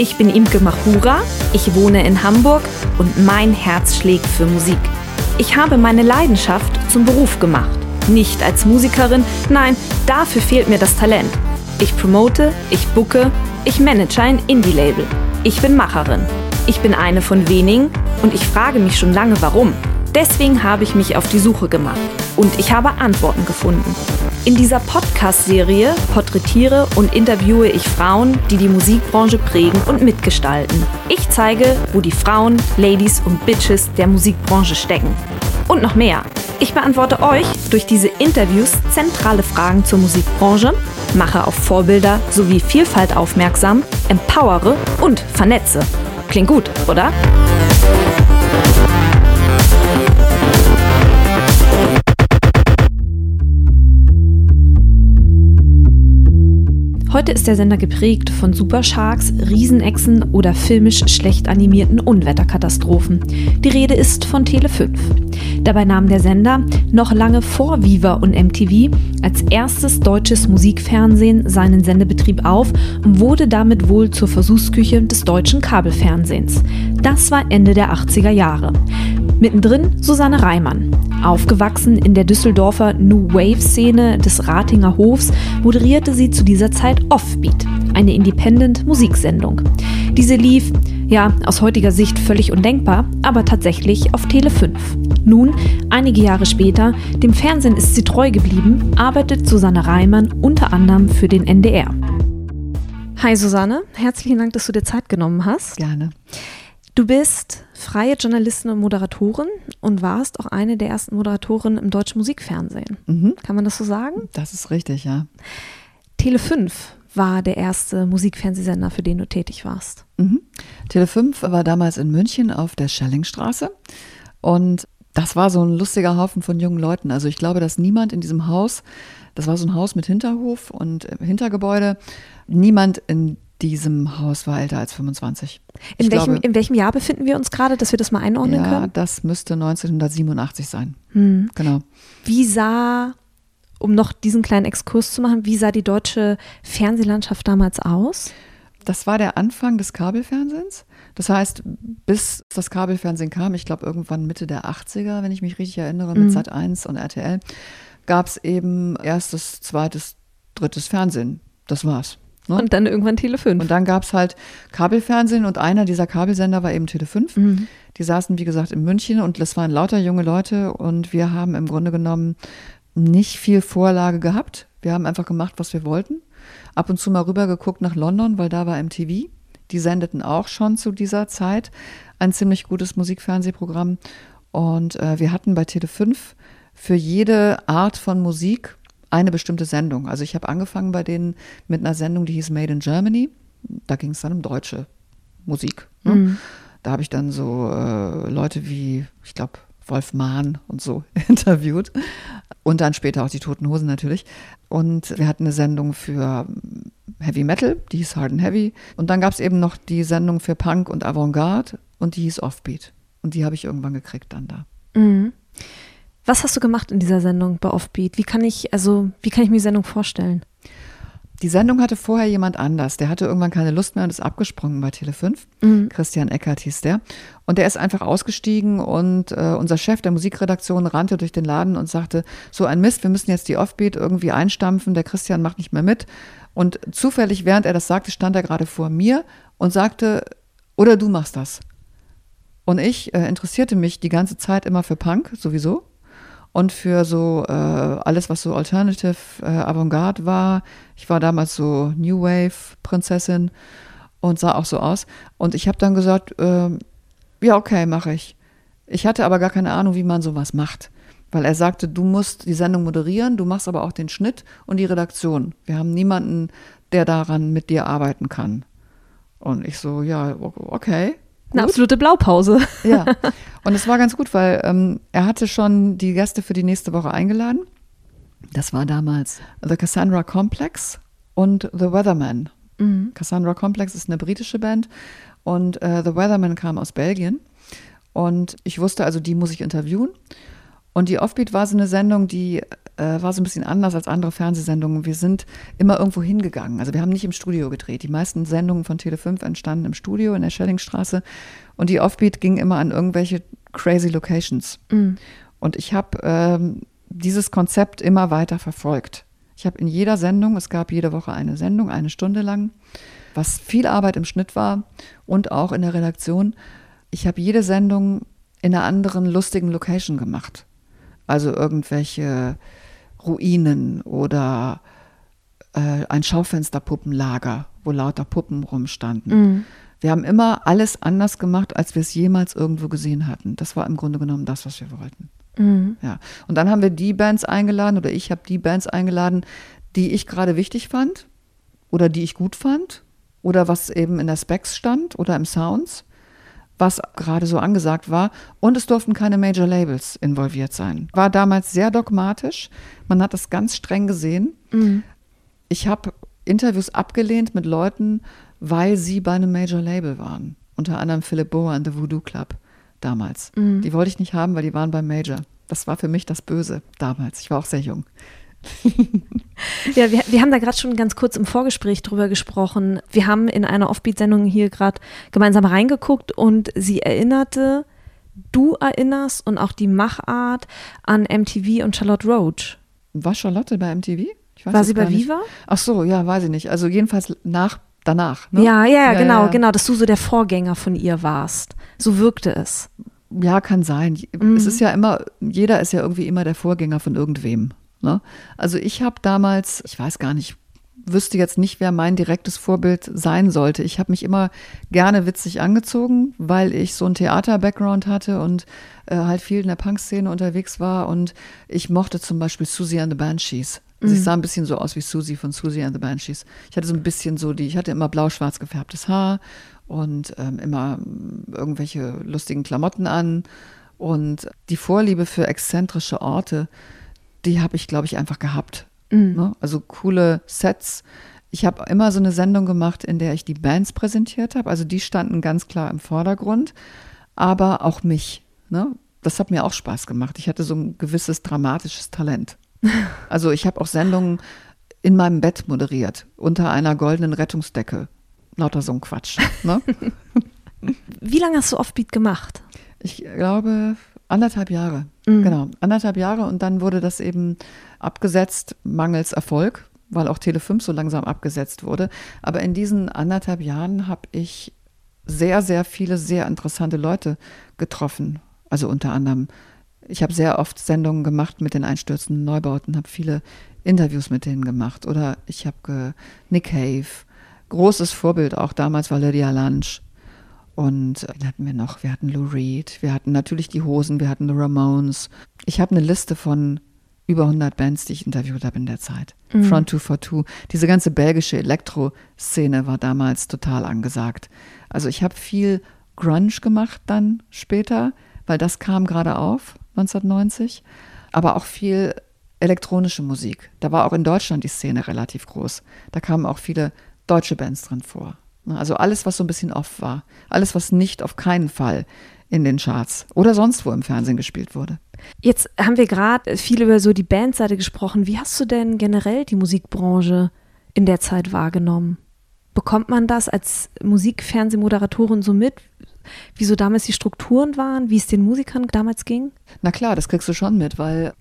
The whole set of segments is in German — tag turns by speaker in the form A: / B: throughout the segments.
A: Ich bin Imke Machura, ich wohne in Hamburg und mein Herz schlägt für Musik. Ich habe meine Leidenschaft zum Beruf gemacht. Nicht als Musikerin, nein, dafür fehlt mir das Talent. Ich promote, ich bucke, ich manage ein Indie-Label. Ich bin Macherin. Ich bin eine von wenigen und ich frage mich schon lange warum. Deswegen habe ich mich auf die Suche gemacht und ich habe Antworten gefunden. In dieser Podcast-Serie porträtiere und interviewe ich Frauen, die die Musikbranche prägen und mitgestalten. Ich zeige, wo die Frauen, Ladies und Bitches der Musikbranche stecken. Und noch mehr. Ich beantworte euch durch diese Interviews zentrale Fragen zur Musikbranche, mache auf Vorbilder sowie Vielfalt aufmerksam, empowere und vernetze. Klingt gut, oder? Heute ist der Sender geprägt von Supersharks, Riesenechsen oder filmisch schlecht animierten Unwetterkatastrophen. Die Rede ist von Tele 5. Dabei nahm der Sender noch lange vor Viva und MTV als erstes deutsches Musikfernsehen seinen Sendebetrieb auf und wurde damit wohl zur Versuchsküche des deutschen Kabelfernsehens. Das war Ende der 80er Jahre. Mittendrin Susanne Reimann. Aufgewachsen in der Düsseldorfer New Wave-Szene des Ratinger Hofs, moderierte sie zu dieser Zeit Offbeat, eine Independent-Musiksendung. Diese lief, ja, aus heutiger Sicht völlig undenkbar, aber tatsächlich auf Tele 5. Nun, einige Jahre später, dem Fernsehen ist sie treu geblieben, arbeitet Susanne Reimann unter anderem für den NDR. Hi Susanne, herzlichen Dank, dass du dir Zeit genommen hast.
B: Gerne.
A: Du bist freie Journalistin und Moderatorin und warst auch eine der ersten Moderatorinnen im deutschen Musikfernsehen. Mhm. Kann man das so sagen?
B: Das ist richtig, ja.
A: Tele 5 war der erste Musikfernsehsender, für den du tätig warst.
B: Mhm. Tele 5 war damals in München auf der Schellingstraße und das war so ein lustiger Haufen von jungen Leuten. Also ich glaube, dass niemand in diesem Haus, das war so ein Haus mit Hinterhof und Hintergebäude, niemand in diesem Haus war älter als 25.
A: In welchem, glaube, in welchem Jahr befinden wir uns gerade, dass wir das mal einordnen
B: ja,
A: können?
B: Ja, das müsste 1987 sein. Hm. Genau.
A: Wie sah, um noch diesen kleinen Exkurs zu machen, wie sah die deutsche Fernsehlandschaft damals aus?
B: Das war der Anfang des Kabelfernsehens. Das heißt, bis das Kabelfernsehen kam, ich glaube irgendwann Mitte der 80er, wenn ich mich richtig erinnere, mit mhm. Sat 1 und RTL, gab es eben erstes, zweites, drittes Fernsehen. Das war's.
A: Ne? Und dann irgendwann Tele 5.
B: Und dann gab es halt Kabelfernsehen und einer dieser Kabelsender war eben Tele 5. Mhm. Die saßen, wie gesagt, in München und das waren lauter junge Leute und wir haben im Grunde genommen nicht viel Vorlage gehabt. Wir haben einfach gemacht, was wir wollten. Ab und zu mal rübergeguckt nach London, weil da war MTV. Die sendeten auch schon zu dieser Zeit ein ziemlich gutes Musikfernsehprogramm. Und äh, wir hatten bei Tele 5 für jede Art von Musik eine bestimmte Sendung. Also ich habe angefangen bei denen mit einer Sendung, die hieß Made in Germany. Da ging es dann um deutsche Musik. Ne? Mhm. Da habe ich dann so äh, Leute wie, ich glaube, Wolf Mahn und so interviewt. Und dann später auch die Toten Hosen natürlich. Und wir hatten eine Sendung für Heavy Metal, die hieß Hard and Heavy. Und dann gab es eben noch die Sendung für Punk und Avantgarde und die hieß Offbeat. Und die habe ich irgendwann gekriegt dann da. Mhm.
A: Was hast du gemacht in dieser Sendung bei Offbeat? Wie kann ich, also, wie kann ich mir die Sendung vorstellen?
B: Die Sendung hatte vorher jemand anders. Der hatte irgendwann keine Lust mehr und ist abgesprungen bei Tele5. Mhm. Christian Eckert hieß der. Und der ist einfach ausgestiegen und äh, unser Chef der Musikredaktion rannte durch den Laden und sagte, so ein Mist, wir müssen jetzt die Offbeat irgendwie einstampfen. Der Christian macht nicht mehr mit. Und zufällig, während er das sagte, stand er gerade vor mir und sagte, oder du machst das. Und ich äh, interessierte mich die ganze Zeit immer für Punk, sowieso und für so äh, alles, was so Alternative äh, Avantgarde war. Ich war damals so New Wave Prinzessin und sah auch so aus. Und ich habe dann gesagt, äh, ja, okay, mache ich. Ich hatte aber gar keine Ahnung, wie man sowas macht. Weil er sagte, du musst die Sendung moderieren, du machst aber auch den Schnitt und die Redaktion. Wir haben niemanden, der daran mit dir arbeiten kann. Und ich so, ja, okay.
A: Eine absolute Blaupause.
B: Ja. Und es war ganz gut, weil ähm, er hatte schon die Gäste für die nächste Woche eingeladen. Das war damals The Cassandra Complex und The Weatherman. Mhm. Cassandra Complex ist eine britische Band und äh, The Weatherman kam aus Belgien. Und ich wusste also, die muss ich interviewen. Und die Offbeat war so eine Sendung, die äh, war so ein bisschen anders als andere Fernsehsendungen. Wir sind immer irgendwo hingegangen. Also wir haben nicht im Studio gedreht. Die meisten Sendungen von Tele5 entstanden im Studio in der Schellingstraße. Und die Offbeat ging immer an irgendwelche crazy Locations. Mhm. Und ich habe ähm, dieses Konzept immer weiter verfolgt. Ich habe in jeder Sendung, es gab jede Woche eine Sendung, eine Stunde lang, was viel Arbeit im Schnitt war und auch in der Redaktion. Ich habe jede Sendung in einer anderen lustigen Location gemacht. Also irgendwelche Ruinen oder äh, ein Schaufensterpuppenlager, wo lauter Puppen rumstanden. Mhm. Wir haben immer alles anders gemacht, als wir es jemals irgendwo gesehen hatten. Das war im Grunde genommen das, was wir wollten. Mhm. Ja. Und dann haben wir die Bands eingeladen oder ich habe die Bands eingeladen, die ich gerade wichtig fand oder die ich gut fand oder was eben in der Specs stand oder im Sounds, was gerade so angesagt war. Und es durften keine Major Labels involviert sein. War damals sehr dogmatisch. Man hat das ganz streng gesehen. Mhm. Ich habe Interviews abgelehnt mit Leuten, weil sie bei einem Major Label waren. Unter anderem Philip Boa und The Voodoo Club damals. Mhm. Die wollte ich nicht haben, weil die waren beim Major. Das war für mich das Böse damals. Ich war auch sehr jung.
A: ja, wir, wir haben da gerade schon ganz kurz im Vorgespräch drüber gesprochen. Wir haben in einer Offbeat-Sendung hier gerade gemeinsam reingeguckt und sie erinnerte, du erinnerst und auch die Machart an MTV und Charlotte Roach.
B: War Charlotte bei MTV?
A: War sie bei Viva?
B: Ach so, ja, weiß ich nicht. Also jedenfalls nach danach. Ne?
A: Ja, ja, ja, genau, ja. genau, dass du so der Vorgänger von ihr warst. So wirkte es.
B: Ja, kann sein. Mhm. Es ist ja immer, jeder ist ja irgendwie immer der Vorgänger von irgendwem. Ne? Also ich habe damals, ich weiß gar nicht, wüsste jetzt nicht, wer mein direktes Vorbild sein sollte. Ich habe mich immer gerne witzig angezogen, weil ich so einen Theater-Background hatte und äh, halt viel in der Punk-Szene unterwegs war. Und ich mochte zum Beispiel Susie and the Banshees. Also ich mhm. sah ein bisschen so aus wie Susie von Susie and the Banshees. Ich hatte so ein bisschen so die, ich hatte immer blau-schwarz gefärbtes Haar und ähm, immer irgendwelche lustigen Klamotten an. Und die Vorliebe für exzentrische Orte, die habe ich, glaube ich, einfach gehabt. Mhm. Ne? Also coole Sets. Ich habe immer so eine Sendung gemacht, in der ich die Bands präsentiert habe. Also die standen ganz klar im Vordergrund, aber auch mich. Ne? Das hat mir auch Spaß gemacht. Ich hatte so ein gewisses dramatisches Talent. Also ich habe auch Sendungen in meinem Bett moderiert, unter einer goldenen Rettungsdecke. Lauter so ein Quatsch. Ne?
A: Wie lange hast du Offbeat gemacht?
B: Ich glaube anderthalb Jahre. Mhm. Genau, anderthalb Jahre und dann wurde das eben abgesetzt, mangels Erfolg, weil auch Tele 5 so langsam abgesetzt wurde. Aber in diesen anderthalb Jahren habe ich sehr, sehr viele sehr interessante Leute getroffen. Also unter anderem ich habe sehr oft Sendungen gemacht mit den einstürzenden Neubauten, habe viele Interviews mit denen gemacht. Oder ich habe Nick Cave, großes Vorbild auch damals war Lydia Lunch. Und wen hatten wir noch? Wir hatten Lou Reed, wir hatten natürlich die Hosen, wir hatten The Ramones. Ich habe eine Liste von über 100 Bands, die ich interviewt habe in der Zeit. Mhm. Front 242. Diese ganze belgische Elektro-Szene war damals total angesagt. Also ich habe viel Grunge gemacht dann später, weil das kam gerade auf. 1990, aber auch viel elektronische Musik. Da war auch in Deutschland die Szene relativ groß. Da kamen auch viele deutsche Bands drin vor. Also alles, was so ein bisschen off war. Alles, was nicht auf keinen Fall in den Charts oder sonst wo im Fernsehen gespielt wurde.
A: Jetzt haben wir gerade viel über so die Bandseite gesprochen. Wie hast du denn generell die Musikbranche in der Zeit wahrgenommen? Bekommt man das als Musikfernsehmoderatorin so mit? wie so damals die Strukturen waren, wie es den Musikern damals ging?
B: Na klar, das kriegst du schon mit, weil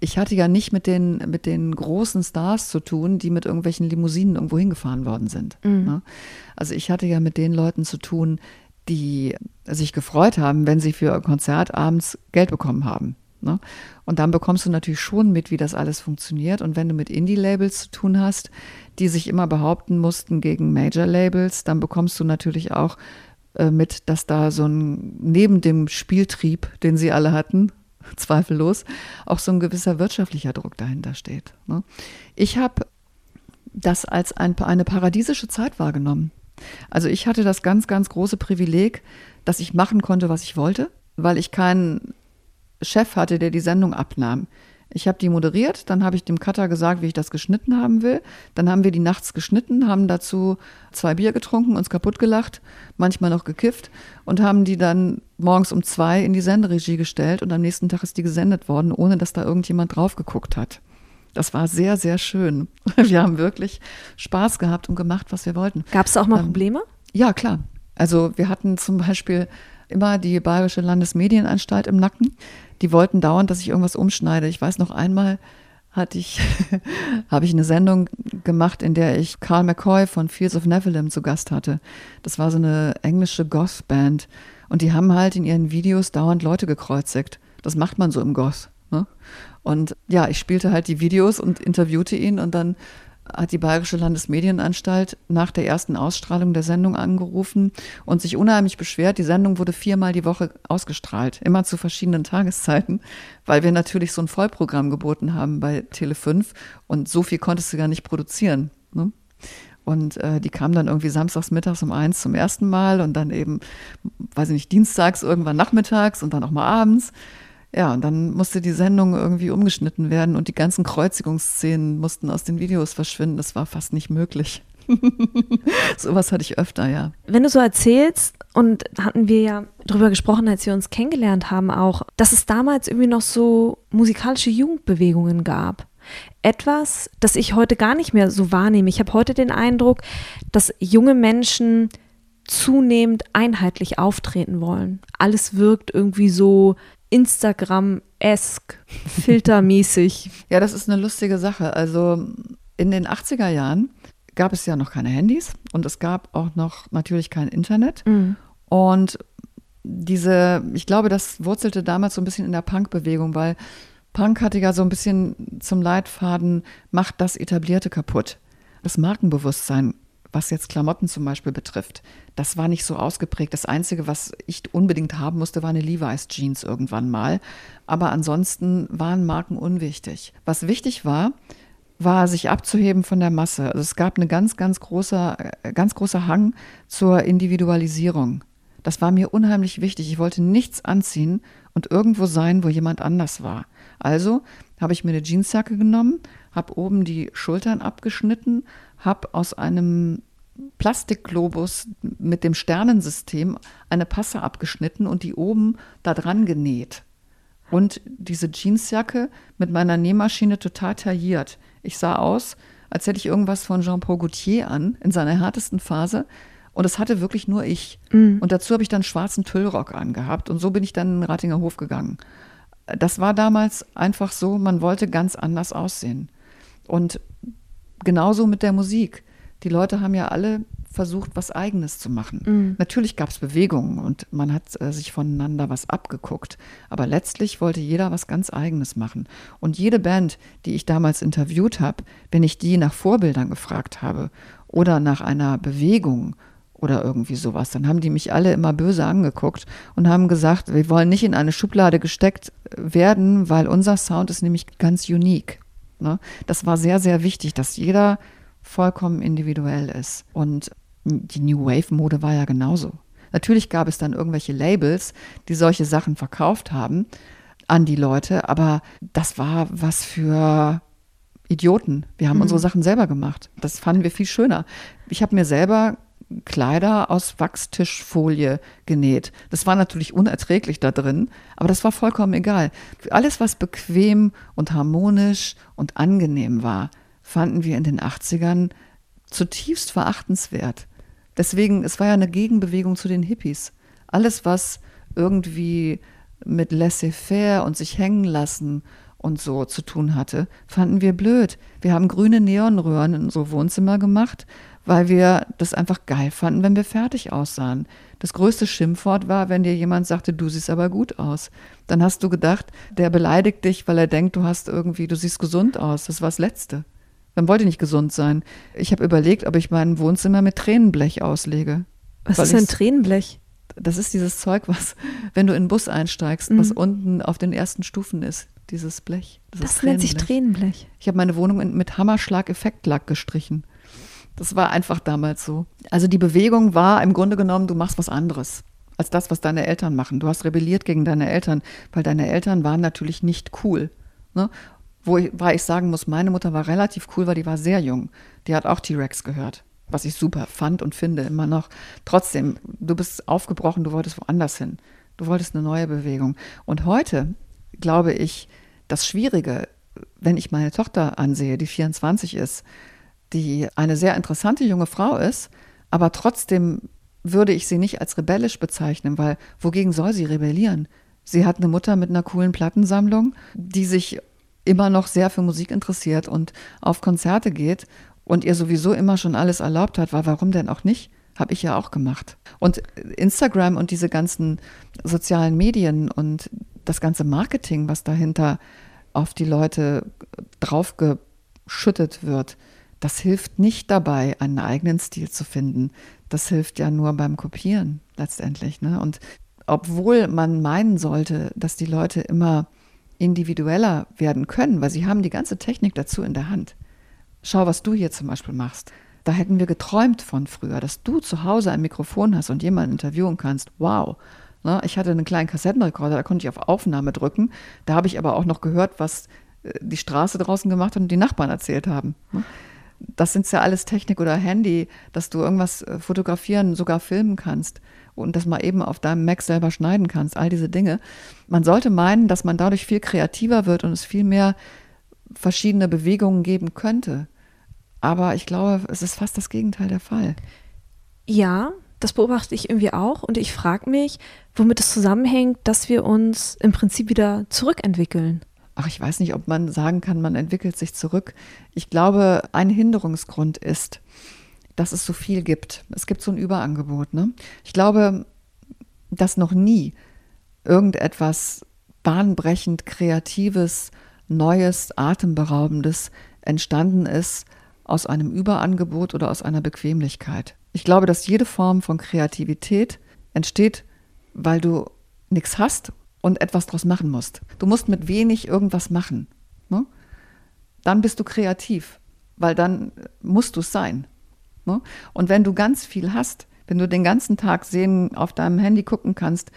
B: ich hatte ja nicht mit den, mit den großen Stars zu tun, die mit irgendwelchen Limousinen irgendwo hingefahren worden sind. Mhm. Ne? Also ich hatte ja mit den Leuten zu tun, die sich gefreut haben, wenn sie für ein Konzert abends Geld bekommen haben. Ne? Und dann bekommst du natürlich schon mit, wie das alles funktioniert. Und wenn du mit Indie-Labels zu tun hast, die sich immer behaupten mussten gegen Major-Labels, dann bekommst du natürlich auch äh, mit, dass da so ein, neben dem Spieltrieb, den sie alle hatten, zweifellos, auch so ein gewisser wirtschaftlicher Druck dahinter steht. Ne? Ich habe das als ein, eine paradiesische Zeit wahrgenommen. Also ich hatte das ganz, ganz große Privileg, dass ich machen konnte, was ich wollte, weil ich keinen Chef hatte, der die Sendung abnahm. Ich habe die moderiert, dann habe ich dem Cutter gesagt, wie ich das geschnitten haben will. Dann haben wir die nachts geschnitten, haben dazu zwei Bier getrunken, uns kaputt gelacht, manchmal noch gekifft und haben die dann morgens um zwei in die Senderegie gestellt und am nächsten Tag ist die gesendet worden, ohne dass da irgendjemand drauf geguckt hat. Das war sehr, sehr schön. Wir haben wirklich Spaß gehabt und gemacht, was wir wollten.
A: Gab es auch mal ähm, Probleme?
B: Ja, klar. Also wir hatten zum Beispiel immer die Bayerische Landesmedienanstalt im Nacken. Die wollten dauernd, dass ich irgendwas umschneide. Ich weiß noch einmal, hatte ich, habe ich eine Sendung gemacht, in der ich Carl McCoy von Fields of Nephilim zu Gast hatte. Das war so eine englische Goth-Band. Und die haben halt in ihren Videos dauernd Leute gekreuzigt. Das macht man so im Goth. Ne? Und ja, ich spielte halt die Videos und interviewte ihn und dann hat die Bayerische Landesmedienanstalt nach der ersten Ausstrahlung der Sendung angerufen und sich unheimlich beschwert. Die Sendung wurde viermal die Woche ausgestrahlt, immer zu verschiedenen Tageszeiten, weil wir natürlich so ein Vollprogramm geboten haben bei Tele5 und so viel konntest du gar nicht produzieren. Ne? Und äh, die kam dann irgendwie samstags mittags um eins zum ersten Mal und dann eben, weiß ich nicht, dienstags irgendwann nachmittags und dann auch mal abends. Ja, und dann musste die Sendung irgendwie umgeschnitten werden und die ganzen Kreuzigungsszenen mussten aus den Videos verschwinden. Das war fast nicht möglich. Sowas hatte ich öfter, ja.
A: Wenn du so erzählst, und hatten wir ja drüber gesprochen, als wir uns kennengelernt haben, auch, dass es damals irgendwie noch so musikalische Jugendbewegungen gab. Etwas, das ich heute gar nicht mehr so wahrnehme. Ich habe heute den Eindruck, dass junge Menschen zunehmend einheitlich auftreten wollen. Alles wirkt irgendwie so Instagram-esk, filtermäßig.
B: ja, das ist eine lustige Sache. Also in den 80er Jahren gab es ja noch keine Handys und es gab auch noch natürlich kein Internet. Mhm. Und diese, ich glaube, das wurzelte damals so ein bisschen in der Punk-Bewegung, weil Punk hatte ja so ein bisschen zum Leitfaden, macht das Etablierte kaputt. Das Markenbewusstsein was jetzt Klamotten zum Beispiel betrifft, das war nicht so ausgeprägt. Das Einzige, was ich unbedingt haben musste, war eine Levi's Jeans irgendwann mal. Aber ansonsten waren Marken unwichtig. Was wichtig war, war, sich abzuheben von der Masse. Also es gab eine ganz, ganz großer, äh, ganz großer Hang zur Individualisierung. Das war mir unheimlich wichtig. Ich wollte nichts anziehen und irgendwo sein, wo jemand anders war. Also habe ich mir eine Jeansjacke genommen, habe oben die Schultern abgeschnitten, habe aus einem Plastikglobus mit dem Sternensystem eine Passe abgeschnitten und die oben da dran genäht. Und diese Jeansjacke mit meiner Nähmaschine total tailliert. Ich sah aus, als hätte ich irgendwas von Jean-Paul Gaultier an, in seiner härtesten Phase. Und das hatte wirklich nur ich. Mhm. Und dazu habe ich dann schwarzen Tüllrock angehabt. Und so bin ich dann in den Ratinger Hof gegangen. Das war damals einfach so, man wollte ganz anders aussehen. Und genauso mit der Musik. Die Leute haben ja alle versucht, was Eigenes zu machen. Mhm. Natürlich gab es Bewegungen und man hat äh, sich voneinander was abgeguckt. Aber letztlich wollte jeder was ganz Eigenes machen. Und jede Band, die ich damals interviewt habe, wenn ich die nach Vorbildern gefragt habe oder nach einer Bewegung oder irgendwie sowas, dann haben die mich alle immer böse angeguckt und haben gesagt, wir wollen nicht in eine Schublade gesteckt werden, weil unser Sound ist nämlich ganz unique. Ne? Das war sehr, sehr wichtig, dass jeder vollkommen individuell ist. Und die New Wave-Mode war ja genauso. Natürlich gab es dann irgendwelche Labels, die solche Sachen verkauft haben an die Leute, aber das war was für Idioten. Wir haben mhm. unsere Sachen selber gemacht. Das fanden wir viel schöner. Ich habe mir selber Kleider aus Wachstischfolie genäht. Das war natürlich unerträglich da drin, aber das war vollkommen egal. Alles, was bequem und harmonisch und angenehm war, fanden wir in den 80ern zutiefst verachtenswert. Deswegen, es war ja eine Gegenbewegung zu den Hippies. Alles, was irgendwie mit laissez-faire und sich hängen lassen und so zu tun hatte, fanden wir blöd. Wir haben grüne Neonröhren in unsere Wohnzimmer gemacht, weil wir das einfach geil fanden, wenn wir fertig aussahen. Das größte Schimpfwort war, wenn dir jemand sagte, du siehst aber gut aus. Dann hast du gedacht, der beleidigt dich, weil er denkt, du hast irgendwie, du siehst gesund aus. Das war das Letzte. Dann wollte ich nicht gesund sein. Ich habe überlegt, ob ich mein Wohnzimmer mit Tränenblech auslege.
A: Was ist denn Tränenblech?
B: Das ist dieses Zeug, was, wenn du in den Bus einsteigst, mhm. was unten auf den ersten Stufen ist. Dieses Blech.
A: Das, das nennt sich Tränenblech.
B: Ich habe meine Wohnung mit Hammerschlag-Effektlack gestrichen Das war einfach damals so. Also die Bewegung war im Grunde genommen, du machst was anderes als das, was deine Eltern machen. Du hast rebelliert gegen deine Eltern, weil deine Eltern waren natürlich nicht cool. Ne? Wo ich, weil ich sagen muss, meine Mutter war relativ cool, weil die war sehr jung. Die hat auch T-Rex gehört, was ich super fand und finde immer noch. Trotzdem, du bist aufgebrochen, du wolltest woanders hin. Du wolltest eine neue Bewegung. Und heute glaube ich, das Schwierige, wenn ich meine Tochter ansehe, die 24 ist, die eine sehr interessante junge Frau ist, aber trotzdem würde ich sie nicht als rebellisch bezeichnen, weil wogegen soll sie rebellieren? Sie hat eine Mutter mit einer coolen Plattensammlung, die sich immer noch sehr für Musik interessiert und auf Konzerte geht und ihr sowieso immer schon alles erlaubt hat, war warum denn auch nicht? Habe ich ja auch gemacht. Und Instagram und diese ganzen sozialen Medien und das ganze Marketing, was dahinter auf die Leute draufgeschüttet wird, das hilft nicht dabei, einen eigenen Stil zu finden. Das hilft ja nur beim Kopieren letztendlich. Ne? Und obwohl man meinen sollte, dass die Leute immer individueller werden können, weil sie haben die ganze Technik dazu in der Hand. Schau, was du hier zum Beispiel machst. Da hätten wir geträumt von früher, dass du zu Hause ein Mikrofon hast und jemanden interviewen kannst. Wow. Ne? Ich hatte einen kleinen Kassettenrekorder, da konnte ich auf Aufnahme drücken. Da habe ich aber auch noch gehört, was äh, die Straße draußen gemacht hat und die Nachbarn erzählt haben. Das sind ja alles Technik oder Handy, dass du irgendwas äh, fotografieren, sogar filmen kannst und das mal eben auf deinem Mac selber schneiden kannst, all diese Dinge. Man sollte meinen, dass man dadurch viel kreativer wird und es viel mehr verschiedene Bewegungen geben könnte. Aber ich glaube, es ist fast das Gegenteil der Fall.
A: Ja, das beobachte ich irgendwie auch und ich frage mich, womit es zusammenhängt, dass wir uns im Prinzip wieder zurückentwickeln
B: ach, ich weiß nicht, ob man sagen kann, man entwickelt sich zurück. Ich glaube, ein Hinderungsgrund ist, dass es so viel gibt. Es gibt so ein Überangebot. Ne? Ich glaube, dass noch nie irgendetwas bahnbrechend Kreatives, Neues, Atemberaubendes entstanden ist aus einem Überangebot oder aus einer Bequemlichkeit. Ich glaube, dass jede Form von Kreativität entsteht, weil du nichts hast und etwas draus machen musst. Du musst mit wenig irgendwas machen. Ne? Dann bist du kreativ, weil dann musst du es sein. Ne? Und wenn du ganz viel hast, wenn du den ganzen Tag sehen, auf deinem Handy gucken kannst,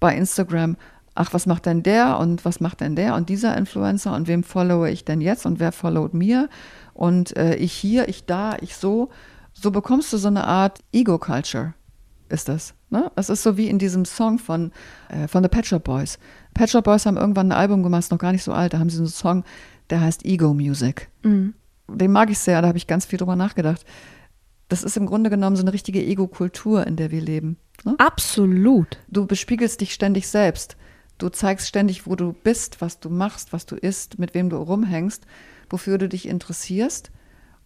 B: bei Instagram, ach, was macht denn der und was macht denn der und dieser Influencer und wem followe ich denn jetzt und wer followt mir und äh, ich hier, ich da, ich so, so bekommst du so eine Art Ego-Culture ist das. Ne? Es ist so wie in diesem Song von, äh, von The Pet Shop Boys. Pet Shop Boys haben irgendwann ein Album gemacht, noch gar nicht so alt, da haben sie so einen Song, der heißt Ego Music. Mhm. Den mag ich sehr, da habe ich ganz viel drüber nachgedacht. Das ist im Grunde genommen so eine richtige Ego-Kultur, in der wir leben.
A: Ne? Absolut.
B: Du bespiegelst dich ständig selbst. Du zeigst ständig, wo du bist, was du machst, was du isst, mit wem du rumhängst, wofür du dich interessierst.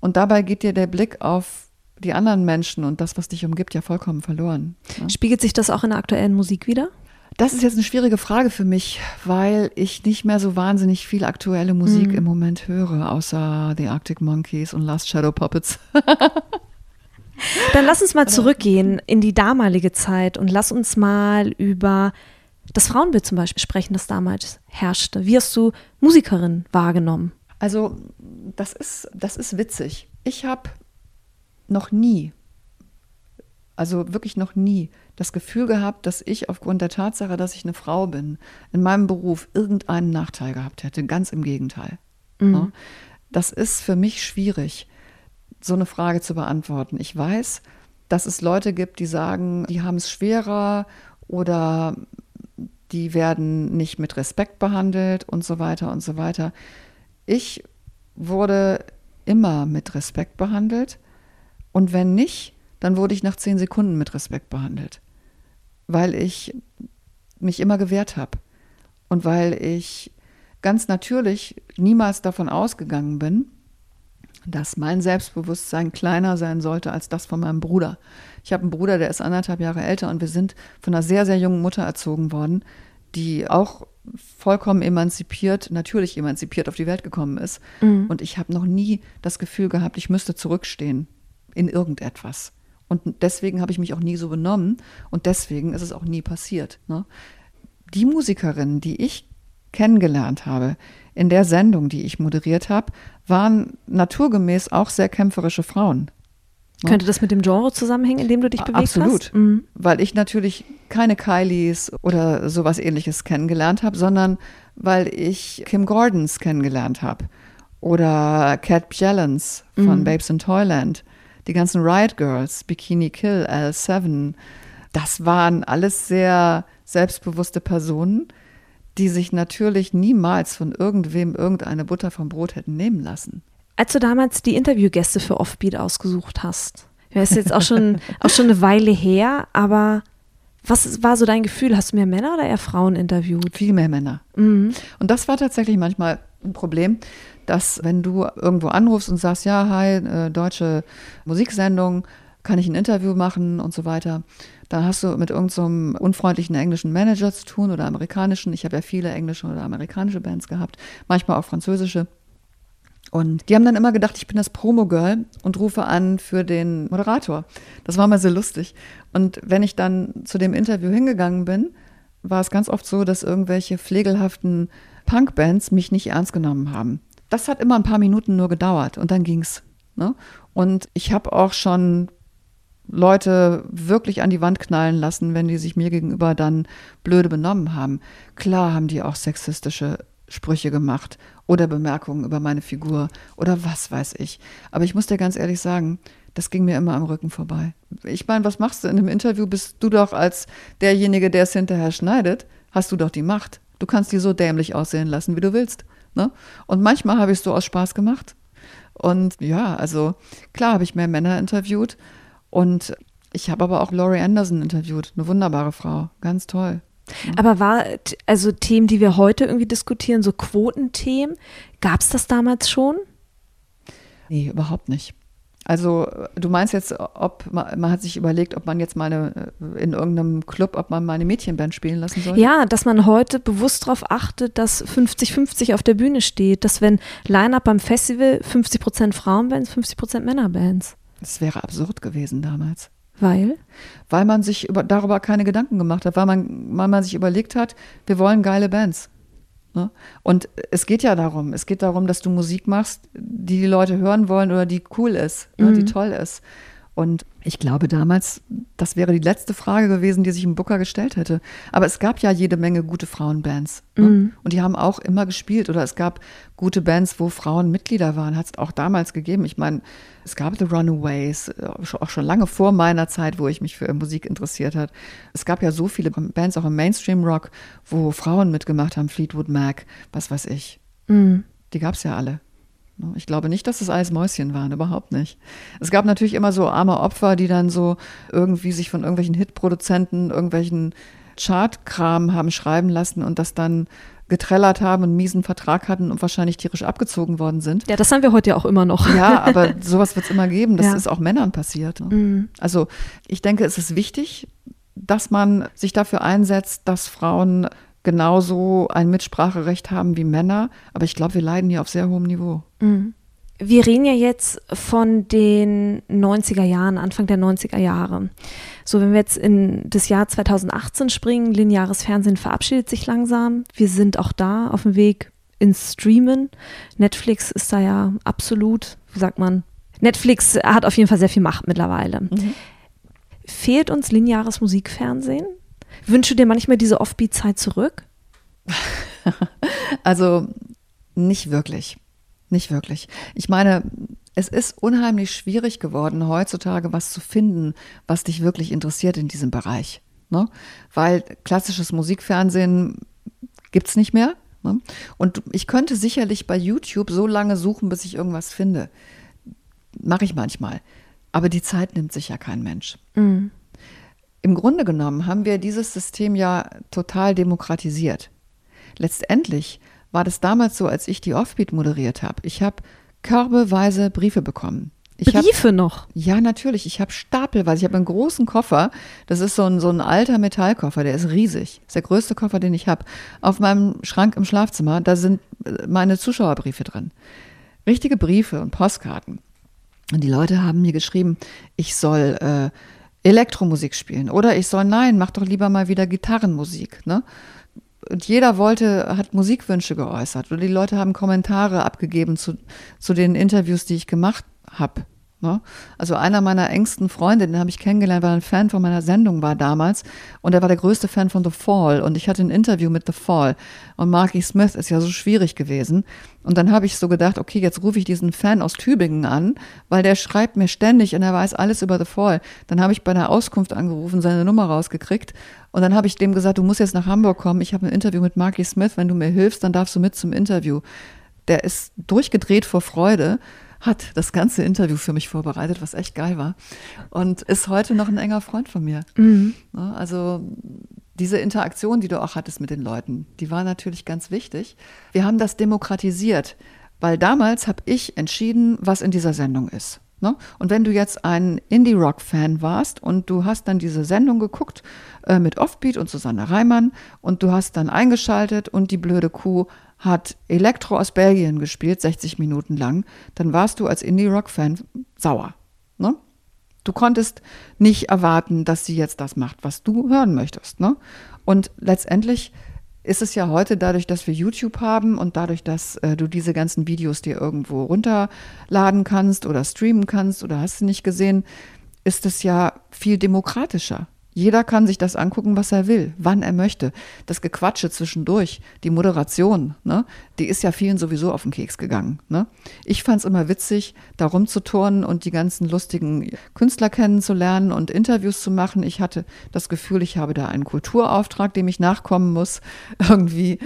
B: Und dabei geht dir der Blick auf die anderen Menschen und das, was dich umgibt, ja vollkommen verloren.
A: Ne? Spiegelt sich das auch in der aktuellen Musik wieder?
B: Das ist jetzt eine schwierige Frage für mich, weil ich nicht mehr so wahnsinnig viel aktuelle Musik mhm. im Moment höre, außer The Arctic Monkeys und Last Shadow Puppets.
A: Dann lass uns mal zurückgehen in die damalige Zeit und lass uns mal über das Frauenbild zum Beispiel sprechen, das damals herrschte. Wie hast du Musikerin wahrgenommen?
B: Also, das ist, das ist witzig. Ich habe noch nie, also wirklich noch nie, das Gefühl gehabt, dass ich aufgrund der Tatsache, dass ich eine Frau bin, in meinem Beruf irgendeinen Nachteil gehabt hätte. Ganz im Gegenteil. Mhm. Das ist für mich schwierig, so eine Frage zu beantworten. Ich weiß, dass es Leute gibt, die sagen, die haben es schwerer oder die werden nicht mit Respekt behandelt und so weiter und so weiter. Ich wurde immer mit Respekt behandelt. Und wenn nicht, dann wurde ich nach zehn Sekunden mit Respekt behandelt, weil ich mich immer gewehrt habe und weil ich ganz natürlich niemals davon ausgegangen bin, dass mein Selbstbewusstsein kleiner sein sollte als das von meinem Bruder. Ich habe einen Bruder, der ist anderthalb Jahre älter und wir sind von einer sehr, sehr jungen Mutter erzogen worden, die auch vollkommen emanzipiert, natürlich emanzipiert auf die Welt gekommen ist. Mhm. Und ich habe noch nie das Gefühl gehabt, ich müsste zurückstehen in irgendetwas. Und deswegen habe ich mich auch nie so benommen und deswegen ist es auch nie passiert. Ne? Die Musikerinnen, die ich kennengelernt habe in der Sendung, die ich moderiert habe, waren naturgemäß auch sehr kämpferische Frauen.
A: Ne? Könnte das mit dem Genre zusammenhängen, in dem du dich bewegt
B: Absolut.
A: hast?
B: Mhm. Weil ich natürlich keine Kylies oder sowas ähnliches kennengelernt habe, sondern weil ich Kim Gordons kennengelernt habe. Oder Cat Bjellens von mhm. Babes in Toyland. Die ganzen Riot Girls, Bikini Kill, L7. Das waren alles sehr selbstbewusste Personen, die sich natürlich niemals von irgendwem irgendeine Butter vom Brot hätten nehmen lassen.
A: Als du damals die Interviewgäste für Offbeat ausgesucht hast, das ist jetzt auch schon, auch schon eine Weile her, aber was war so dein Gefühl? Hast du mehr Männer oder eher Frauen interviewt?
B: Viel mehr Männer. Mhm. Und das war tatsächlich manchmal ein Problem, dass wenn du irgendwo anrufst und sagst, ja, hi, äh, deutsche Musiksendung, kann ich ein Interview machen und so weiter, dann hast du mit irgendeinem so unfreundlichen englischen Manager zu tun oder amerikanischen. Ich habe ja viele englische oder amerikanische Bands gehabt, manchmal auch französische. Und die haben dann immer gedacht, ich bin das Promo-Girl und rufe an für den Moderator. Das war mal sehr lustig. Und wenn ich dann zu dem Interview hingegangen bin, war es ganz oft so, dass irgendwelche pflegelhaften Punkbands mich nicht ernst genommen haben. Das hat immer ein paar Minuten nur gedauert und dann ging's. Ne? Und ich habe auch schon Leute wirklich an die Wand knallen lassen, wenn die sich mir gegenüber dann blöde benommen haben. Klar haben die auch sexistische Sprüche gemacht oder Bemerkungen über meine Figur oder was weiß ich. Aber ich muss dir ganz ehrlich sagen, das ging mir immer am Rücken vorbei. Ich meine, was machst du in einem Interview? Bist du doch als derjenige, der es hinterher schneidet, hast du doch die Macht. Du kannst die so dämlich aussehen lassen, wie du willst. Ne? Und manchmal habe ich es so aus Spaß gemacht. Und ja, also klar habe ich mehr Männer interviewt. Und ich habe aber auch Laurie Anderson interviewt. Eine wunderbare Frau. Ganz toll.
A: Aber war, also Themen, die wir heute irgendwie diskutieren, so Quotenthemen, gab es das damals schon?
B: Nee, überhaupt nicht. Also du meinst jetzt, ob man, man, hat sich überlegt, ob man jetzt mal eine, in irgendeinem Club, ob man mal eine Mädchenband spielen lassen soll?
A: Ja, dass man heute bewusst darauf achtet, dass 50-50 auf der Bühne steht, dass wenn Line-Up beim Festival 50% Frauenbands, 50% Männerbands.
B: Das wäre absurd gewesen damals.
A: Weil?
B: Weil man sich über, darüber keine Gedanken gemacht hat, weil man, weil man sich überlegt hat, wir wollen geile Bands. Ne? Und es geht ja darum, es geht darum, dass du Musik machst, die die Leute hören wollen oder die cool ist, ne? die mhm. toll ist. Und ich glaube damals, das wäre die letzte Frage gewesen, die sich ein Booker gestellt hätte. Aber es gab ja jede Menge gute Frauenbands. Ne? Mhm. Und die haben auch immer gespielt. Oder es gab gute Bands, wo Frauen Mitglieder waren. Hat es auch damals gegeben. Ich meine, es gab The Runaways, äh, auch schon lange vor meiner Zeit, wo ich mich für Musik interessiert hat. Es gab ja so viele Bands, auch im Mainstream-Rock, wo Frauen mitgemacht haben. Fleetwood Mac, was weiß ich. Mhm. Die gab es ja alle. Ne? Ich glaube nicht, dass es alles Mäuschen waren, überhaupt nicht. Es gab natürlich immer so arme Opfer, die dann so irgendwie sich von irgendwelchen Hitproduzenten irgendwelchen Chartkram haben schreiben lassen und das dann getrellert haben, einen miesen Vertrag hatten und wahrscheinlich tierisch abgezogen worden sind.
A: Ja, das haben wir heute ja auch immer noch.
B: Ja, aber sowas wird es immer geben. Das ja. ist auch Männern passiert. Ne? Mhm. Also ich denke, es ist wichtig, dass man sich dafür einsetzt, dass Frauen genauso ein Mitspracherecht haben wie Männer. Aber ich glaube, wir leiden hier auf sehr hohem Niveau. Mhm.
A: Wir reden ja jetzt von den 90er Jahren, Anfang der 90er Jahre. So, wenn wir jetzt in das Jahr 2018 springen, lineares Fernsehen verabschiedet sich langsam. Wir sind auch da auf dem Weg ins Streamen. Netflix ist da ja absolut, wie sagt man, Netflix hat auf jeden Fall sehr viel Macht mittlerweile. Mhm. Fehlt uns lineares Musikfernsehen? Wünschst du dir manchmal diese Offbeat-Zeit zurück?
B: also nicht wirklich. Nicht wirklich. Ich meine, es ist unheimlich schwierig geworden, heutzutage was zu finden, was dich wirklich interessiert in diesem Bereich. Ne? Weil klassisches Musikfernsehen gibt es nicht mehr. Ne? Und ich könnte sicherlich bei YouTube so lange suchen, bis ich irgendwas finde. Mache ich manchmal. Aber die Zeit nimmt sich ja kein Mensch. Mhm. Im Grunde genommen haben wir dieses System ja total demokratisiert. Letztendlich war das damals so, als ich die Offbeat moderiert habe. Ich habe körbeweise Briefe bekommen. Ich
A: Briefe hab, noch?
B: Ja, natürlich. Ich habe stapelweise. Ich habe einen großen Koffer. Das ist so ein, so ein alter Metallkoffer. Der ist riesig. Das ist der größte Koffer, den ich habe. Auf meinem Schrank im Schlafzimmer, da sind äh, meine Zuschauerbriefe drin. Richtige Briefe und Postkarten. Und die Leute haben mir geschrieben, ich soll äh, Elektromusik spielen. Oder ich soll, nein, mach doch lieber mal wieder Gitarrenmusik. Ne? Und jeder wollte, hat Musikwünsche geäußert. Oder die Leute haben Kommentare abgegeben zu, zu den Interviews, die ich gemacht habe. Ne? Also einer meiner engsten Freunde, den habe ich kennengelernt, weil er ein Fan von meiner Sendung war damals. Und er war der größte Fan von The Fall. Und ich hatte ein Interview mit The Fall. Und Marky Smith ist ja so schwierig gewesen. Und dann habe ich so gedacht, okay, jetzt rufe ich diesen Fan aus Tübingen an, weil der schreibt mir ständig und er weiß alles über The Fall. Dann habe ich bei der Auskunft angerufen, seine Nummer rausgekriegt. Und dann habe ich dem gesagt, du musst jetzt nach Hamburg kommen, ich habe ein Interview mit Marky Smith, wenn du mir hilfst, dann darfst du mit zum Interview. Der ist durchgedreht vor Freude hat das ganze Interview für mich vorbereitet, was echt geil war. Und ist heute noch ein enger Freund von mir. Mhm. Also diese Interaktion, die du auch hattest mit den Leuten, die war natürlich ganz wichtig. Wir haben das demokratisiert, weil damals habe ich entschieden, was in dieser Sendung ist. Ne? Und wenn du jetzt ein Indie-Rock-Fan warst und du hast dann diese Sendung geguckt äh, mit Offbeat und Susanne Reimann und du hast dann eingeschaltet und die blöde Kuh hat Elektro aus Belgien gespielt, 60 Minuten lang, dann warst du als Indie-Rock-Fan sauer. Ne? Du konntest nicht erwarten, dass sie jetzt das macht, was du hören möchtest. Ne? Und letztendlich ist es ja heute dadurch, dass wir YouTube haben und dadurch, dass äh, du diese ganzen Videos dir irgendwo runterladen kannst oder streamen kannst oder hast du nicht gesehen, ist es ja viel demokratischer. Jeder kann sich das angucken, was er will, wann er möchte. Das Gequatsche zwischendurch, die Moderation, ne, die ist ja vielen sowieso auf den Keks gegangen. Ne? Ich fand es immer witzig, da rumzuturnen und die ganzen lustigen Künstler kennenzulernen und Interviews zu machen. Ich hatte das Gefühl, ich habe da einen Kulturauftrag, dem ich nachkommen muss, irgendwie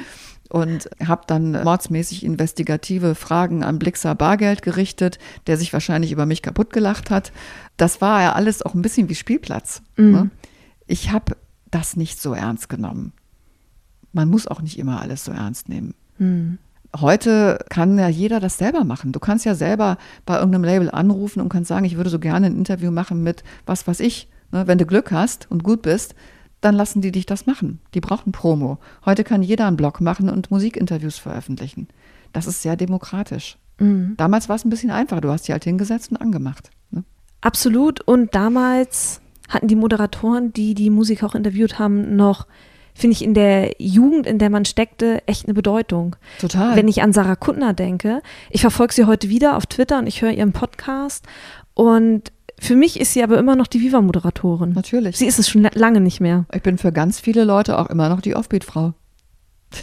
B: und habe dann mordsmäßig investigative Fragen an Blixer Bargeld gerichtet, der sich wahrscheinlich über mich kaputt gelacht hat. Das war ja alles auch ein bisschen wie Spielplatz. Mhm. Ne? Ich habe das nicht so ernst genommen. Man muss auch nicht immer alles so ernst nehmen. Hm. Heute kann ja jeder das selber machen. Du kannst ja selber bei irgendeinem Label anrufen und kannst sagen, ich würde so gerne ein Interview machen mit was weiß ich. Ne, wenn du Glück hast und gut bist, dann lassen die dich das machen. Die brauchen Promo. Heute kann jeder einen Blog machen und Musikinterviews veröffentlichen. Das ist sehr demokratisch. Mhm. Damals war es ein bisschen einfacher. Du hast dich halt hingesetzt und angemacht. Ne?
A: Absolut. Und damals hatten die Moderatoren, die die Musiker auch interviewt haben, noch, finde ich, in der Jugend, in der man steckte, echt eine Bedeutung.
B: Total.
A: Wenn ich an Sarah Kuttner denke, ich verfolge sie heute wieder auf Twitter und ich höre ihren Podcast und für mich ist sie aber immer noch die Viva-Moderatorin.
B: Natürlich.
A: Sie ist es schon lange nicht mehr.
B: Ich bin für ganz viele Leute auch immer noch die Offbeat-Frau.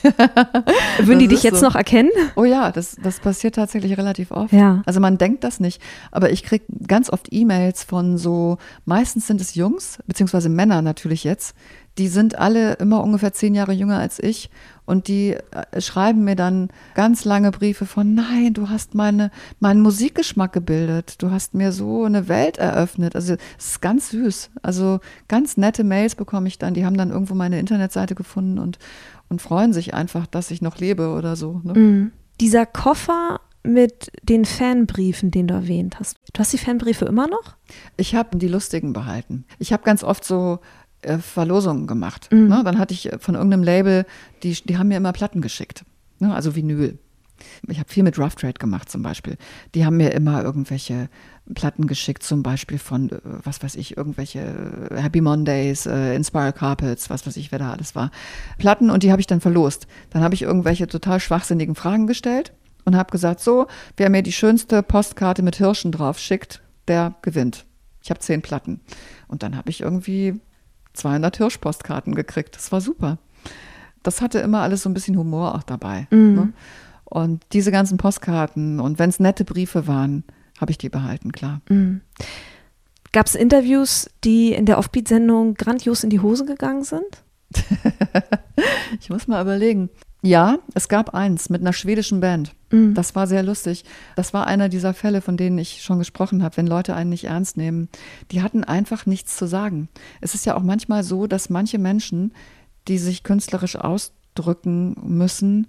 A: Würden die dich jetzt so. noch erkennen?
B: Oh ja, das, das passiert tatsächlich relativ oft.
A: Ja.
B: Also man denkt das nicht, aber ich kriege ganz oft E-Mails von so, meistens sind es Jungs, beziehungsweise Männer natürlich jetzt, die sind alle immer ungefähr zehn Jahre jünger als ich und die äh, schreiben mir dann ganz lange Briefe von, nein, du hast meine, meinen Musikgeschmack gebildet, du hast mir so eine Welt eröffnet. Also es ist ganz süß. Also ganz nette Mails bekomme ich dann, die haben dann irgendwo meine Internetseite gefunden und, und freuen sich einfach, dass ich noch lebe oder so. Ne?
A: Mhm. Dieser Koffer mit den Fanbriefen, den du erwähnt hast. Du hast die Fanbriefe immer noch?
B: Ich habe die lustigen behalten. Ich habe ganz oft so äh, Verlosungen gemacht. Mhm. Ne? Dann hatte ich von irgendeinem Label, die, die haben mir immer Platten geschickt, ne? also Vinyl. Ich habe viel mit Rough Trade gemacht zum Beispiel. Die haben mir immer irgendwelche Platten geschickt, zum Beispiel von, äh, was weiß ich, irgendwelche äh, Happy Mondays, äh, Inspire Carpets, was weiß ich, wer da alles war. Platten und die habe ich dann verlost. Dann habe ich irgendwelche total schwachsinnigen Fragen gestellt und habe gesagt, so, wer mir die schönste Postkarte mit Hirschen drauf schickt, der gewinnt. Ich habe zehn Platten. Und dann habe ich irgendwie 200 Hirschpostkarten gekriegt. Das war super. Das hatte immer alles so ein bisschen Humor auch dabei. Mhm. Ne? Und diese ganzen Postkarten und wenn es nette Briefe waren, habe ich die behalten, klar. Mhm.
A: Gab es Interviews, die in der Offbeat-Sendung grandios in die Hose gegangen sind?
B: ich muss mal überlegen. Ja, es gab eins mit einer schwedischen Band. Mhm. Das war sehr lustig. Das war einer dieser Fälle, von denen ich schon gesprochen habe, wenn Leute einen nicht ernst nehmen. Die hatten einfach nichts zu sagen. Es ist ja auch manchmal so, dass manche Menschen, die sich künstlerisch ausdrücken müssen,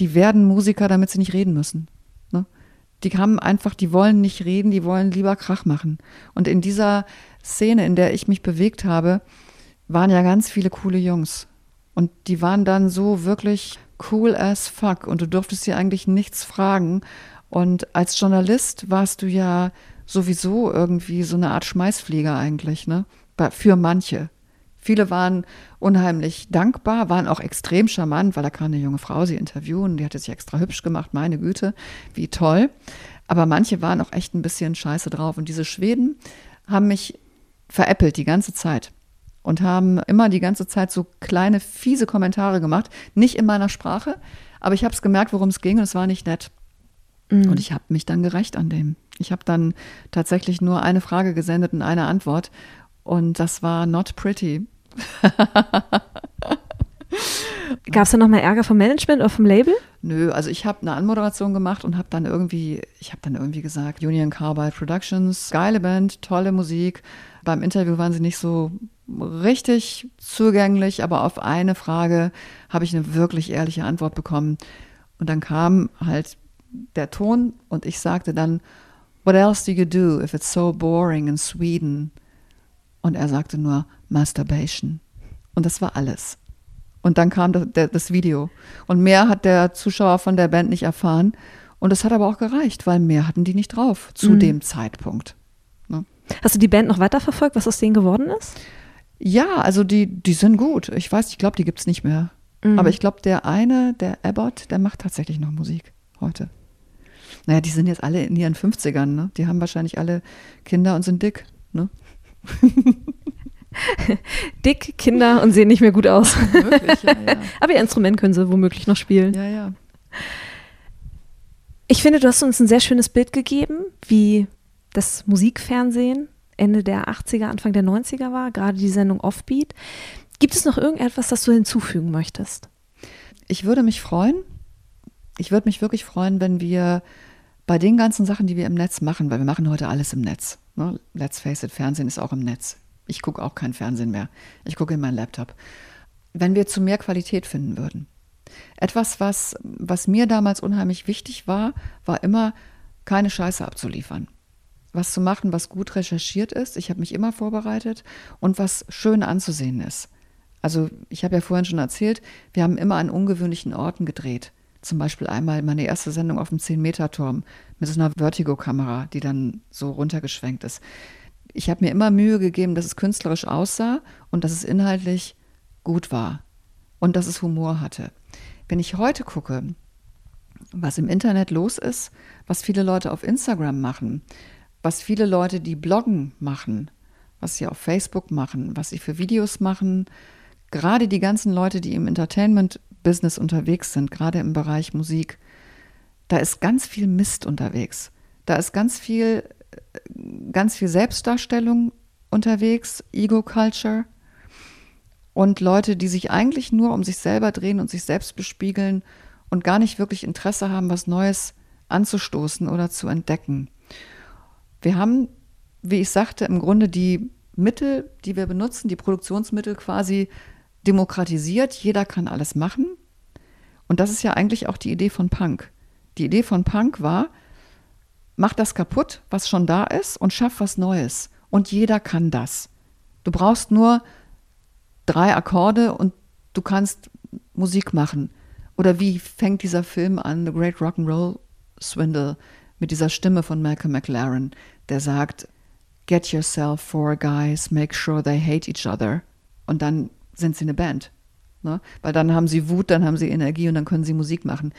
B: die werden Musiker, damit sie nicht reden müssen. Ne? Die haben einfach, die wollen nicht reden, die wollen lieber Krach machen. Und in dieser Szene, in der ich mich bewegt habe, waren ja ganz viele coole Jungs. Und die waren dann so wirklich cool as fuck und du durftest sie eigentlich nichts fragen. Und als Journalist warst du ja sowieso irgendwie so eine Art Schmeißflieger eigentlich, ne? Für manche. Viele waren unheimlich dankbar, waren auch extrem charmant, weil da kam eine junge Frau sie interviewen, die hatte sich extra hübsch gemacht, meine Güte, wie toll. Aber manche waren auch echt ein bisschen scheiße drauf. Und diese Schweden haben mich veräppelt die ganze Zeit und haben immer die ganze Zeit so kleine, fiese Kommentare gemacht. Nicht in meiner Sprache, aber ich habe es gemerkt, worum es ging und es war nicht nett. Mhm. Und ich habe mich dann gerecht an dem. Ich habe dann tatsächlich nur eine Frage gesendet und eine Antwort. Und das war not pretty.
A: Gab es da nochmal Ärger vom Management oder vom Label?
B: Nö, also ich habe eine Anmoderation gemacht und habe dann irgendwie, ich habe dann irgendwie gesagt, Union Carbide Productions, geile Band, tolle Musik. Beim Interview waren sie nicht so richtig zugänglich, aber auf eine Frage habe ich eine wirklich ehrliche Antwort bekommen. Und dann kam halt der Ton und ich sagte dann, What else do you do if it's so boring in Sweden? Und er sagte nur Masturbation. Und das war alles. Und dann kam das, das, Video. Und mehr hat der Zuschauer von der Band nicht erfahren. Und das hat aber auch gereicht, weil mehr hatten die nicht drauf zu mhm. dem Zeitpunkt.
A: Ne? Hast du die Band noch weiterverfolgt, was aus denen geworden ist?
B: Ja, also die, die sind gut. Ich weiß, ich glaube, die gibt es nicht mehr. Mhm. Aber ich glaube, der eine, der Abbott, der macht tatsächlich noch Musik heute. Naja, die sind jetzt alle in ihren 50ern, ne? Die haben wahrscheinlich alle Kinder und sind dick, ne?
A: dick, Kinder und sehen nicht mehr gut aus. Wirklich, ja, ja. Aber ihr Instrument können sie womöglich noch spielen.
B: Ja, ja.
A: Ich finde, du hast uns ein sehr schönes Bild gegeben, wie das Musikfernsehen Ende der 80er, Anfang der 90er war, gerade die Sendung Offbeat. Gibt es noch irgendetwas, das du hinzufügen möchtest?
B: Ich würde mich freuen. Ich würde mich wirklich freuen, wenn wir bei den ganzen Sachen, die wir im Netz machen, weil wir machen heute alles im Netz. Ne? Let's face it, Fernsehen ist auch im Netz. Ich gucke auch kein Fernsehen mehr. Ich gucke in meinen Laptop. Wenn wir zu mehr Qualität finden würden. Etwas, was, was mir damals unheimlich wichtig war, war immer, keine Scheiße abzuliefern. Was zu machen, was gut recherchiert ist. Ich habe mich immer vorbereitet und was schön anzusehen ist. Also ich habe ja vorhin schon erzählt, wir haben immer an ungewöhnlichen Orten gedreht. Zum Beispiel einmal meine erste Sendung auf dem 10-Meter-Turm mit so einer Vertigo-Kamera, die dann so runtergeschwenkt ist. Ich habe mir immer Mühe gegeben, dass es künstlerisch aussah und dass es inhaltlich gut war und dass es Humor hatte. Wenn ich heute gucke, was im Internet los ist, was viele Leute auf Instagram machen, was viele Leute, die bloggen, machen, was sie auf Facebook machen, was sie für Videos machen, gerade die ganzen Leute, die im Entertainment-Business unterwegs sind, gerade im Bereich Musik, da ist ganz viel Mist unterwegs. Da ist ganz viel, ganz viel Selbstdarstellung unterwegs, Ego-Culture und Leute, die sich eigentlich nur um sich selber drehen und sich selbst bespiegeln und gar nicht wirklich Interesse haben, was Neues anzustoßen oder zu entdecken. Wir haben, wie ich sagte, im Grunde die Mittel, die wir benutzen, die Produktionsmittel quasi demokratisiert, jeder kann alles machen. Und das ist ja eigentlich auch die Idee von Punk. Die Idee von Punk war, mach das kaputt, was schon da ist, und schaff was Neues. Und jeder kann das. Du brauchst nur drei Akkorde und du kannst Musik machen. Oder wie fängt dieser Film an, The Great Rock'n'Roll Swindle, mit dieser Stimme von Malcolm McLaren, der sagt, Get yourself four guys, make sure they hate each other. Und dann sind sie eine Band. Ne? Weil dann haben sie Wut, dann haben sie Energie und dann können sie Musik machen.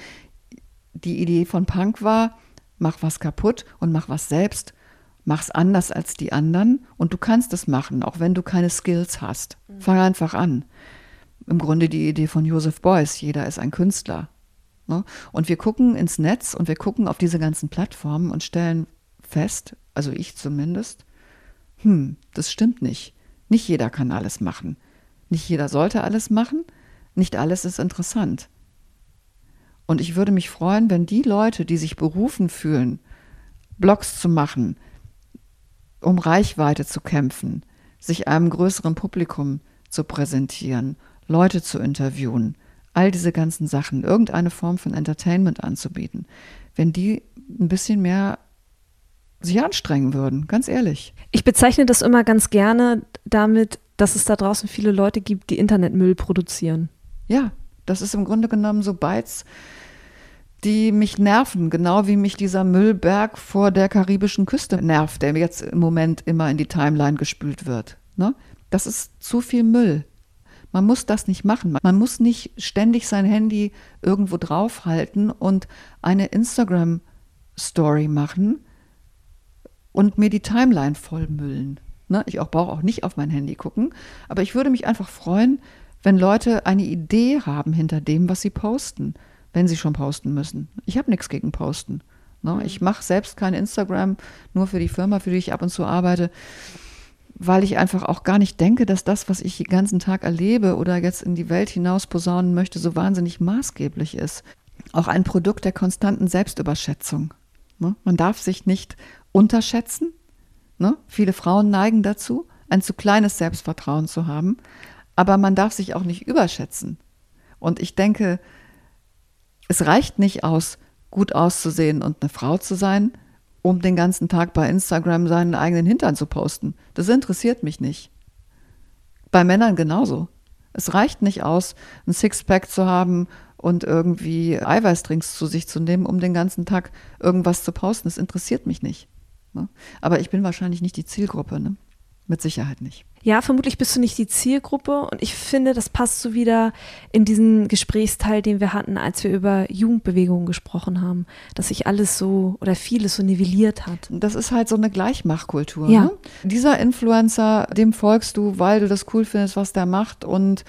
B: Die Idee von Punk war, mach was kaputt und mach was selbst. Mach's anders als die anderen und du kannst es machen, auch wenn du keine Skills hast. Mhm. Fang einfach an. Im Grunde die Idee von Joseph Beuys, jeder ist ein Künstler. Ne? Und wir gucken ins Netz und wir gucken auf diese ganzen Plattformen und stellen fest, also ich zumindest, hm, das stimmt nicht. Nicht jeder kann alles machen. Nicht jeder sollte alles machen, nicht alles ist interessant. Und ich würde mich freuen, wenn die Leute, die sich berufen fühlen, Blogs zu machen, um Reichweite zu kämpfen, sich einem größeren Publikum zu präsentieren, Leute zu interviewen, all diese ganzen Sachen, irgendeine Form von Entertainment anzubieten, wenn die ein bisschen mehr sich anstrengen würden, ganz ehrlich.
A: Ich bezeichne das immer ganz gerne damit, dass es da draußen viele Leute gibt, die Internetmüll produzieren.
B: Ja, das ist im Grunde genommen so Bytes, die mich nerven, genau wie mich dieser Müllberg vor der karibischen Küste nervt, der jetzt im Moment immer in die Timeline gespült wird. Ne? Das ist zu viel Müll. Man muss das nicht machen. Man muss nicht ständig sein Handy irgendwo draufhalten und eine Instagram Story machen und mir die Timeline vollmüllen. Ne? Ich auch brauche auch nicht auf mein Handy gucken, aber ich würde mich einfach freuen, wenn Leute eine Idee haben hinter dem, was sie posten, wenn sie schon posten müssen. Ich habe nichts gegen Posten. Ne? Ich mache selbst kein Instagram, nur für die Firma, für die ich ab und zu arbeite, weil ich einfach auch gar nicht denke, dass das, was ich den ganzen Tag erlebe oder jetzt in die Welt hinaus posaunen möchte, so wahnsinnig maßgeblich ist. Auch ein Produkt der konstanten Selbstüberschätzung. Ne? Man darf sich nicht unterschätzen. Ne? Viele Frauen neigen dazu, ein zu kleines Selbstvertrauen zu haben, aber man darf sich auch nicht überschätzen. Und ich denke, es reicht nicht aus, gut auszusehen und eine Frau zu sein, um den ganzen Tag bei Instagram seinen eigenen Hintern zu posten. Das interessiert mich nicht. Bei Männern genauso. Es reicht nicht aus, ein Sixpack zu haben und irgendwie Eiweißdrinks zu sich zu nehmen, um den ganzen Tag irgendwas zu posten. Das interessiert mich nicht. Ne? Aber ich bin wahrscheinlich nicht die Zielgruppe. Ne? Mit Sicherheit nicht.
A: Ja, vermutlich bist du nicht die Zielgruppe und ich finde, das passt so wieder in diesen Gesprächsteil, den wir hatten, als wir über Jugendbewegungen gesprochen haben, dass sich alles so oder vieles so nivelliert hat.
B: Das ist halt so eine Gleichmachkultur. Ja. Ne? Dieser Influencer, dem folgst du, weil du das cool findest, was der macht und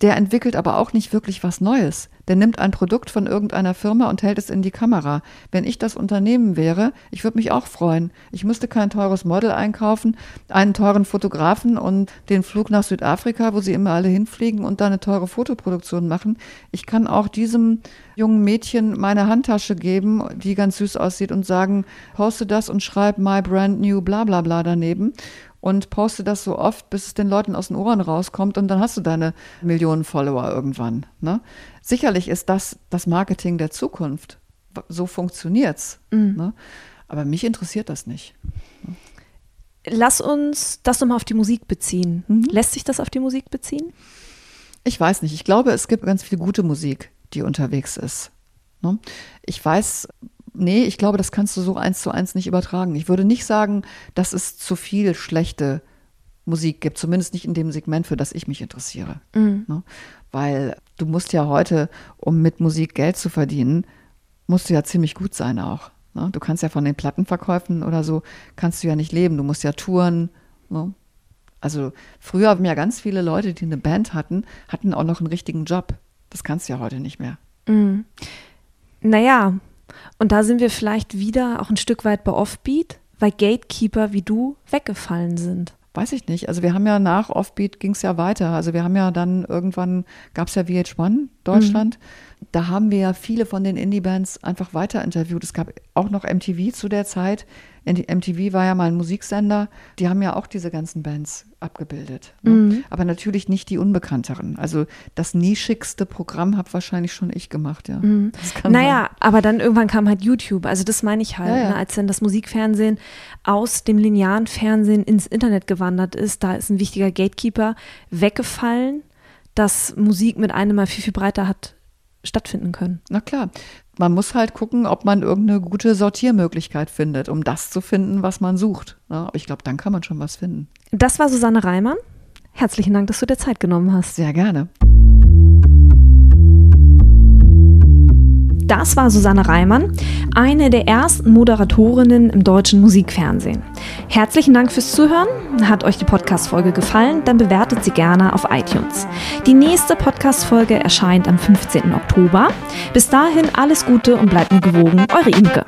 B: der entwickelt aber auch nicht wirklich was Neues. Der nimmt ein Produkt von irgendeiner Firma und hält es in die Kamera. Wenn ich das Unternehmen wäre, ich würde mich auch freuen. Ich müsste kein teures Model einkaufen, einen teuren Fotografen und den Flug nach Südafrika, wo sie immer alle hinfliegen und da eine teure Fotoproduktion machen. Ich kann auch diesem jungen Mädchen meine Handtasche geben, die ganz süß aussieht und sagen, poste das und schreib my brand new bla bla bla daneben und poste das so oft, bis es den Leuten aus den Ohren rauskommt und dann hast du deine Millionen Follower irgendwann. Ne? Sicherlich ist das das Marketing der Zukunft. So funktioniert's. Mhm. Ne? Aber mich interessiert das nicht.
A: Lass uns das nochmal auf die Musik beziehen. Mhm. Lässt sich das auf die Musik beziehen?
B: Ich weiß nicht. Ich glaube, es gibt ganz viel gute Musik, die unterwegs ist. Ne? Ich weiß nee, ich glaube, das kannst du so eins zu eins nicht übertragen. Ich würde nicht sagen, dass es zu viel schlechte Musik gibt, zumindest nicht in dem Segment, für das ich mich interessiere. Mhm. Ne? Weil du musst ja heute, um mit Musik Geld zu verdienen, musst du ja ziemlich gut sein auch. Ne? Du kannst ja von den Plattenverkäufen oder so, kannst du ja nicht leben. Du musst ja touren. Ne? Also früher haben ja ganz viele Leute, die eine Band hatten, hatten auch noch einen richtigen Job. Das kannst du ja heute nicht mehr.
A: Mhm. Naja, und da sind wir vielleicht wieder auch ein Stück weit bei Offbeat, weil Gatekeeper wie du weggefallen sind.
B: Weiß ich nicht. Also wir haben ja nach Offbeat ging es ja weiter. Also wir haben ja dann irgendwann, gab es ja VH1 Deutschland. Mhm. Da haben wir ja viele von den Indie-Bands einfach weiter interviewt. Es gab auch noch MTV zu der Zeit. MTV war ja mal ein Musiksender. Die haben ja auch diese ganzen Bands abgebildet. Ne? Mhm. Aber natürlich nicht die unbekannteren. Also das nischigste Programm habe wahrscheinlich schon ich gemacht, ja.
A: Mhm. Naja, sein. aber dann irgendwann kam halt YouTube. Also das meine ich halt, ja, ja. Ne? als dann das Musikfernsehen aus dem linearen Fernsehen ins Internet gewandert ist, da ist ein wichtiger Gatekeeper weggefallen, dass Musik mit einem mal viel, viel breiter hat stattfinden können.
B: Na klar. Man muss halt gucken, ob man irgendeine gute Sortiermöglichkeit findet, um das zu finden, was man sucht. Ja, aber ich glaube, dann kann man schon was finden.
A: Das war Susanne Reimann. Herzlichen Dank, dass du dir Zeit genommen hast.
B: Sehr gerne.
A: Das war Susanne Reimann, eine der ersten Moderatorinnen im deutschen Musikfernsehen. Herzlichen Dank fürs Zuhören. Hat euch die Podcast-Folge gefallen? Dann bewertet sie gerne auf iTunes. Die nächste Podcast-Folge erscheint am 15. Oktober. Bis dahin alles Gute und bleibt mir gewogen. Eure Imke.